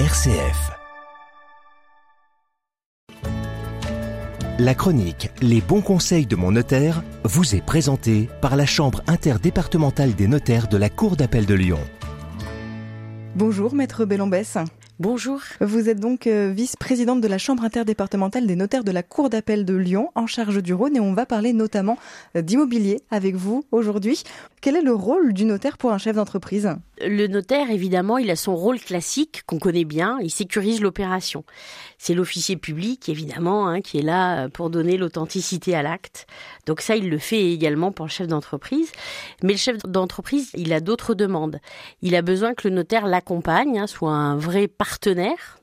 RCF. La chronique Les bons conseils de mon notaire vous est présentée par la Chambre interdépartementale des notaires de la Cour d'appel de Lyon. Bonjour Maître Bellambès. Bonjour. Vous êtes donc euh, vice-présidente de la Chambre interdépartementale des notaires de la Cour d'appel de Lyon en charge du Rhône et on va parler notamment euh, d'immobilier avec vous aujourd'hui. Quel est le rôle du notaire pour un chef d'entreprise? Le notaire, évidemment, il a son rôle classique qu'on connaît bien, il sécurise l'opération. C'est l'officier public, évidemment, hein, qui est là euh, pour donner l'authenticité à l'acte. Donc ça, il le fait également pour le chef d'entreprise. Mais le chef d'entreprise, il a d'autres demandes. Il a besoin que le notaire l'accompagne, hein, soit un vrai partenaire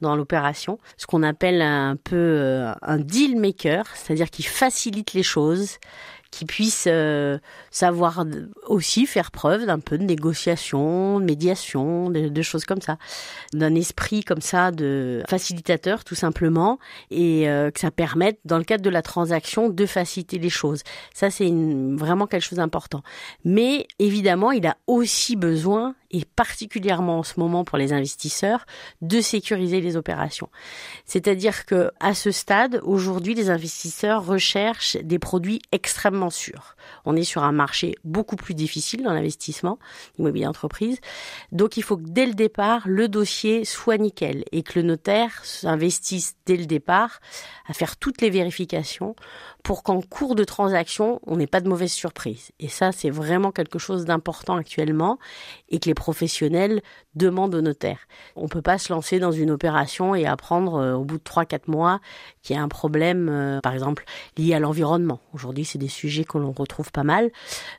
dans l'opération, ce qu'on appelle un peu euh, un deal maker, c'est-à-dire qui facilite les choses, qui puisse euh, savoir aussi faire preuve d'un peu de négociation, de médiation, de, choses comme ça, d'un esprit comme ça de facilitateur tout simplement, et euh, que ça permette dans le cadre de la transaction de faciliter les choses. Ça c'est vraiment quelque chose d'important. Mais évidemment, il a aussi besoin et particulièrement en ce moment pour les investisseurs, de sécuriser les opérations. C'est-à-dire que à ce stade, aujourd'hui, les investisseurs recherchent des produits extrêmement sûrs. On est sur un marché beaucoup plus difficile dans l'investissement immobilier entreprise. Donc il faut que dès le départ, le dossier soit nickel et que le notaire s'investisse dès le départ à faire toutes les vérifications pour qu'en cours de transaction, on n'ait pas de mauvaises surprises. Et ça, c'est vraiment quelque chose d'important actuellement et que les professionnels demandent au notaire. On ne peut pas se lancer dans une opération et apprendre euh, au bout de 3-4 mois qu'il y a un problème, euh, par exemple, lié à l'environnement. Aujourd'hui, c'est des sujets que l'on retrouve pas mal.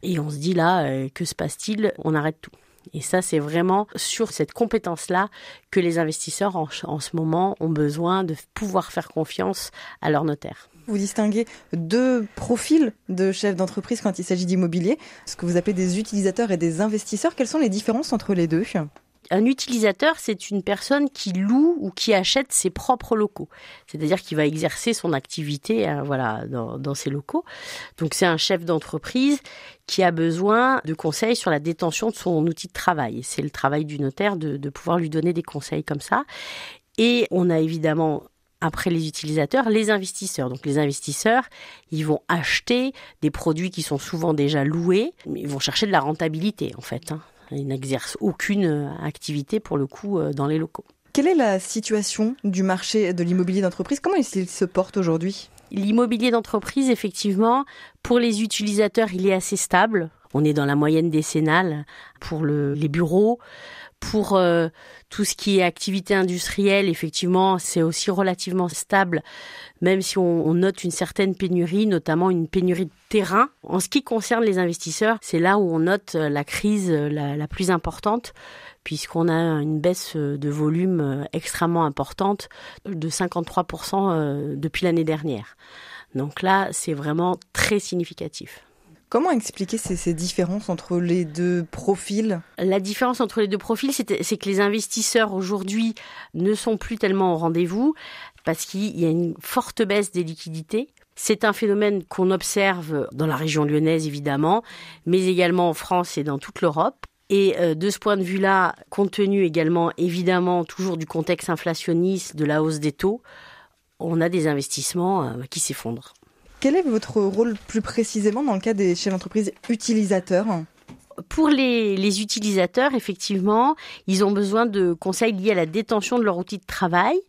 Et on se dit là, euh, que se passe-t-il? On arrête tout. Et ça, c'est vraiment sur cette compétence-là que les investisseurs en, en, ce moment ont besoin de pouvoir faire confiance à leur notaire. Vous distinguez deux profils de chefs d'entreprise quand il s'agit d'immobilier, ce que vous appelez des utilisateurs et des investisseurs. Quelles sont les différences entre les deux? Un utilisateur, c'est une personne qui loue ou qui achète ses propres locaux. C'est-à-dire qu'il va exercer son activité euh, voilà, dans, ses locaux. Donc c'est un chef d'entreprise qui a besoin de conseils sur la détention de son outil de travail. C'est le travail du notaire de pouvoir lui donner des conseils comme ça. Et on a évidemment après les utilisateurs, les investisseurs. Donc les investisseurs, ils vont acheter des produits qui sont souvent déjà loués, ils vont chercher de la rentabilité en fait. Hein. Ils n'exercent aucune euh, activité pour le coup euh, dans les locaux. Quelle est la situation du marché de l'immobilier d'entreprise? Comment il se porte aujourd'hui? L'immobilier d'entreprise, effectivement, pour les utilisateurs, il est assez stable. On est dans la moyenne décennale pour les bureaux. Pour euh, tout ce qui est activité industrielle, effectivement, c'est aussi relativement stable, même si on, note une certaine pénurie, notamment une pénurie de terrain. En ce qui concerne les investisseurs, c'est là où on note la crise la, la plus importante, puisqu'on a une baisse de volume euh, extrêmement importante de 53% euh, depuis l'année dernière. Donc là, c'est vraiment très significatif. Comment expliquer ces, différences entre les deux profils? La différence entre les deux profils, c'est que les investisseurs aujourd'hui ne sont plus tellement au rendez-vous parce qu'il y a une forte baisse des liquidités. C'est un phénomène qu'on observe dans la région lyonnaise évidemment, mais également en France et dans toute l'Europe. Et euh, de ce point de vue-là, compte tenu également évidemment toujours du contexte inflationniste, de la hausse des taux, on a des investissements euh, qui s'effondrent. Quel est votre rôle plus précisément dans le cas des chefs d'entreprise utilisateurs pour les, utilisateurs, effectivement, ils ont besoin de conseils liés à la détention de leur outil de travail.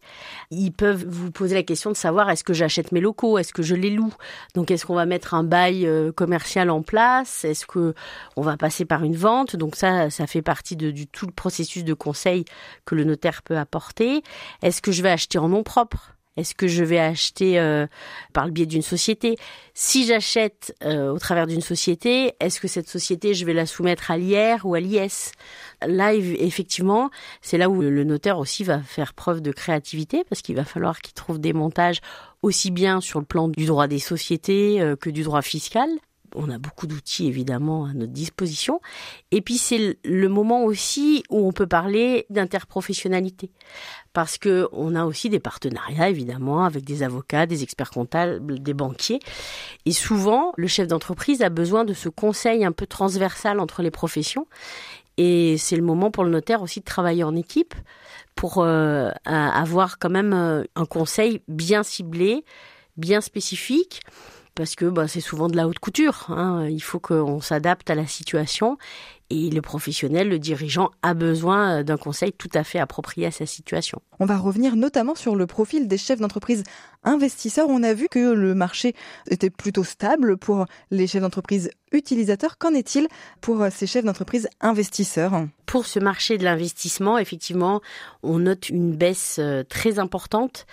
Ils peuvent vous poser la question de savoir est-ce que j'achète mes locaux, est-ce que je les loue? Donc, est-ce qu'on va mettre un bail euh, commercial en place, est-ce que on va passer par une vente? Donc ça, ça fait partie de, du tout le processus de conseil que le notaire peut apporter. Est-ce que je vais acheter en nom propre? Est-ce que je vais acheter euh, par le biais d'une société? Si j'achète euh, au travers d'une société, est-ce que cette société, je vais la soumettre à l'IR ou à l'IS Là, effectivement, c'est là où le notaire aussi va faire preuve de créativité parce qu'il va falloir qu'il trouve des montages aussi bien sur le plan du droit des sociétés euh, que du droit fiscal on a beaucoup d'outils évidemment à notre disposition. Et puis c'est le moment aussi où on peut parler d'interprofessionnalité, parce que on a aussi des partenariats évidemment avec des avocats, des experts comptables, des banquiers. Et souvent, le chef d'entreprise a besoin de ce conseil un peu transversal entre les professions. Et c'est le moment pour le notaire aussi de travailler en équipe pour euh, avoir quand même euh, un conseil bien ciblé, bien spécifique parce que bah, c'est souvent de la haute couture. Hein. Il faut qu'on s'adapte à la situation et le professionnel, le dirigeant, a besoin euh, d'un conseil tout à fait approprié à sa situation. On va revenir notamment sur le profil des chefs d'entreprise investisseurs. On a vu que le marché était plutôt stable pour les chefs d'entreprise utilisateurs. Qu'en est-il pour ces chefs d'entreprise investisseurs? Pour ce marché de l'investissement, effectivement, on note une baisse euh, très importante.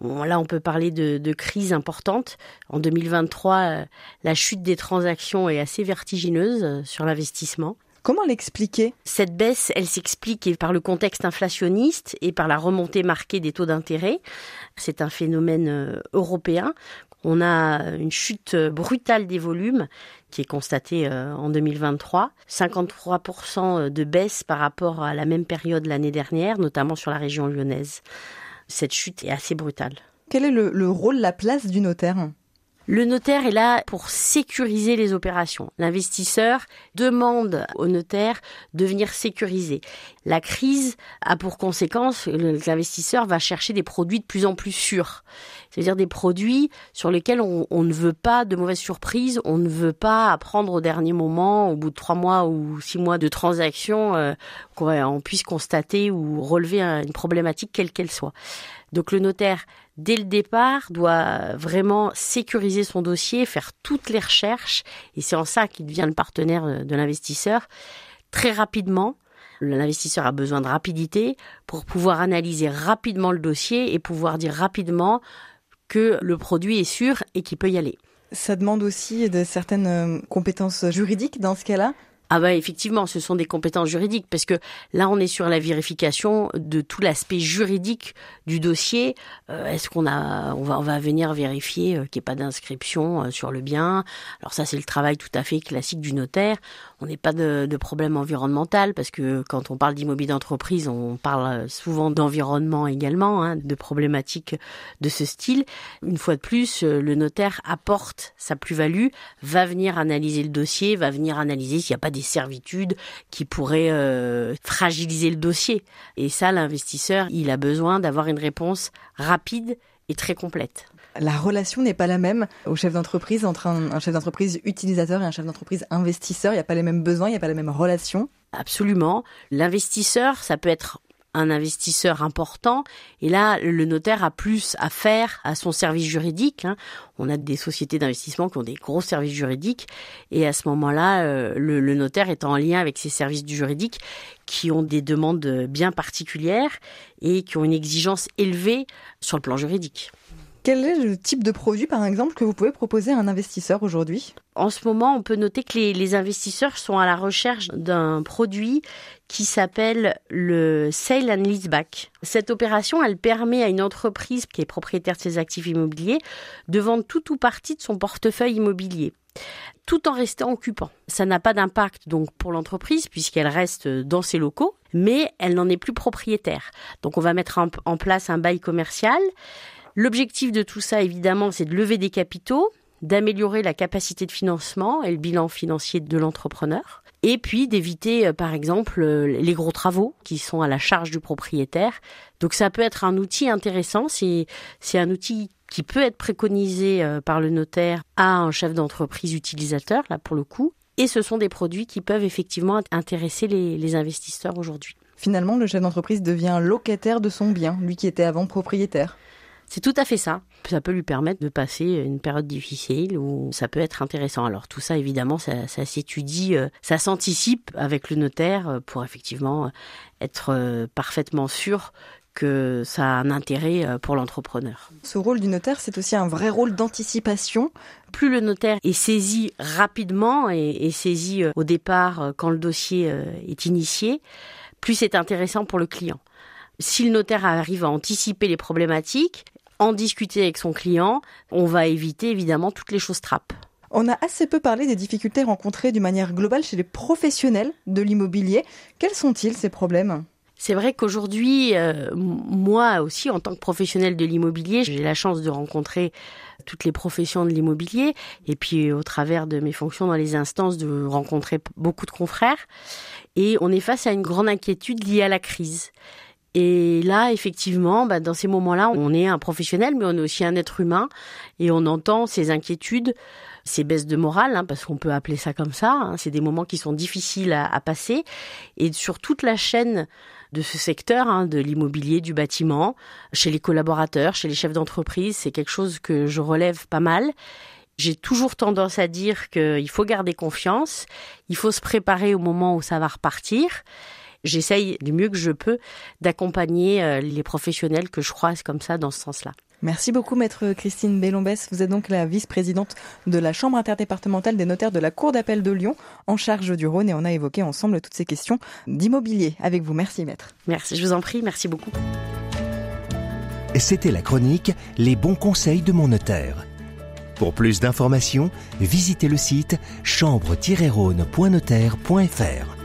là, on peut parler de, de crise importante. En 2023, euh, la chute des transactions est assez vertigineuse sur l'investissement. Comment l'expliquer? Cette baisse, elle s'explique par le contexte inflationniste et par la remontée marquée des taux d'intérêt. C'est un phénomène euh, européen. On a une chute brutale des volumes qui est constatée euh, en 2023. 53% de baisse par rapport à la même période l'année dernière, notamment sur la région lyonnaise. Cette chute est assez brutale. Quel est le, le rôle, la place du notaire? Le notaire est là pour sécuriser les opérations. L'investisseur demande au notaire de venir sécuriser. La crise a pour conséquence que l'investisseur va chercher des produits de plus en plus sûrs. C'est-à-dire des produits sur lesquels on, ne veut pas de mauvaises surprises, on ne veut pas apprendre au dernier moment, au bout de trois mois ou six mois de transaction, euh, qu'on puisse constater ou relever une problématique quelle qu'elle soit. Donc le notaire, dès le départ, doit vraiment sécuriser son dossier, faire toutes les recherches, et c'est en ça qu'il devient le partenaire de l'investisseur, très rapidement. L'investisseur a besoin de rapidité pour pouvoir analyser rapidement le dossier et pouvoir dire rapidement que le produit est sûr et qu'il peut y aller. Ça demande aussi de certaines euh, compétences juridiques dans ce cas-là? Ah bah effectivement, ce sont des compétences juridiques parce que là on est sur la vérification de tout l'aspect juridique du dossier. Euh, est-ce qu'on a, on va, on va venir vérifier euh, qu'il n'y ait pas d'inscription sur le bien? Alors ça c'est le travail tout à fait classique du notaire. On n'est pas de, de, problème environnemental parce que quand on parle d'immobilier d'entreprise, on parle souvent d'environnement également, hein, de problématiques de ce style. Une fois de plus, le notaire apporte sa plus-value, va venir analyser le dossier, va venir analyser s'il n'y a pas des servitudes qui pourraient euh, fragiliser le dossier. Et ça, l'investisseur, il a besoin d'avoir une réponse rapide et très complète. La relation n'est pas la même au chef d'entreprise entre un, chef d'entreprise utilisateur et un chef d'entreprise investisseur. Il n'y a pas les mêmes besoins, il n'y a pas la même relation. Absolument. L'investisseur, ça peut être un investisseur important. Et là, le notaire a plus à faire à son service juridique. Hein. On a des sociétés d'investissement qui ont des gros services juridiques. Et à ce moment-là, euh, le, notaire est en lien avec ces services du juridique qui ont des demandes bien particulières et qui ont une exigence élevée sur le plan juridique. Quel est le type de produit, par exemple, que vous pouvez proposer à un investisseur aujourd'hui? En ce moment, on peut noter que les, investisseurs sont à la recherche d'un produit qui s'appelle le Sale and Leaseback. Cette opération, elle permet à une entreprise qui est propriétaire de ses actifs immobiliers de vendre tout ou partie de son portefeuille immobilier tout en restant occupant. Ça n'a pas d'impact donc pour l'entreprise puisqu'elle reste dans ses locaux, mais elle n'en est plus propriétaire. Donc on va mettre en place un bail commercial L'objectif de tout ça, évidemment, c'est de lever des capitaux, d'améliorer la capacité de financement et le bilan financier de l'entrepreneur, et puis d'éviter, euh, par exemple, euh, les gros travaux qui sont à la charge du propriétaire. Donc ça peut être un outil intéressant, c'est un outil qui peut être préconisé euh, par le notaire à un chef d'entreprise utilisateur, là pour le coup, et ce sont des produits qui peuvent effectivement intéresser les, les investisseurs aujourd'hui. Finalement, le chef d'entreprise devient locataire de son bien, lui qui était avant propriétaire. C'est tout à fait ça. Ça peut lui permettre de passer une période difficile ou ça peut être intéressant. Alors tout ça, évidemment, ça, s'étudie, euh, ça s'anticipe avec le notaire euh, pour effectivement euh, être parfaitement sûr que ça a un intérêt pour l'entrepreneur. Ce rôle du notaire, c'est aussi un vrai rôle d'anticipation. Plus le notaire est saisi rapidement et, et saisi au départ quand le dossier est initié, plus c'est intéressant pour le client. Si le notaire arrive à anticiper les problématiques, en discuter avec son client, on va éviter évidemment toutes les choses trappes. On a assez peu parlé des difficultés rencontrées d'une manière globale chez les professionnels de l'immobilier. Quels sont-ils ces problèmes? C'est vrai qu'aujourd'hui, euh, moi aussi, en tant que professionnel de l'immobilier, j'ai la chance de rencontrer toutes les professions de l'immobilier et puis au travers de mes fonctions dans les instances de rencontrer beaucoup de confrères. Et on est face à une grande inquiétude liée à la crise. Et là, effectivement, bah, dans ces moments-là, on est un professionnel, mais on est aussi un être humain, et on entend ces inquiétudes, ces baisses de morale, hein, parce qu'on peut appeler ça comme ça. Hein. c'est des moments qui sont difficiles à, passer, et sur toute la chaîne de ce secteur, hein, de l'immobilier, du bâtiment, chez les collaborateurs, chez les chefs d'entreprise, c'est quelque chose que je relève pas mal. J'ai toujours tendance à dire qu'il faut garder confiance, il faut se préparer au moment où ça va repartir j'essaye du mieux que je peux d'accompagner euh, les professionnels que je croise comme ça dans ce sens-là. Merci beaucoup, maître Christine Bellombès. Vous êtes donc la vice-présidente de la Chambre interdépartementale des notaires de la Cour d'appel de Lyon, en charge du Rhône, et on a évoqué ensemble toutes ces questions d'immobilier avec vous. Merci, maître. Merci, je vous en prie, merci beaucoup. C'était la chronique Les bons conseils de mon notaire. Pour plus d'informations, visitez le site chambre-rhône.notaire.fr.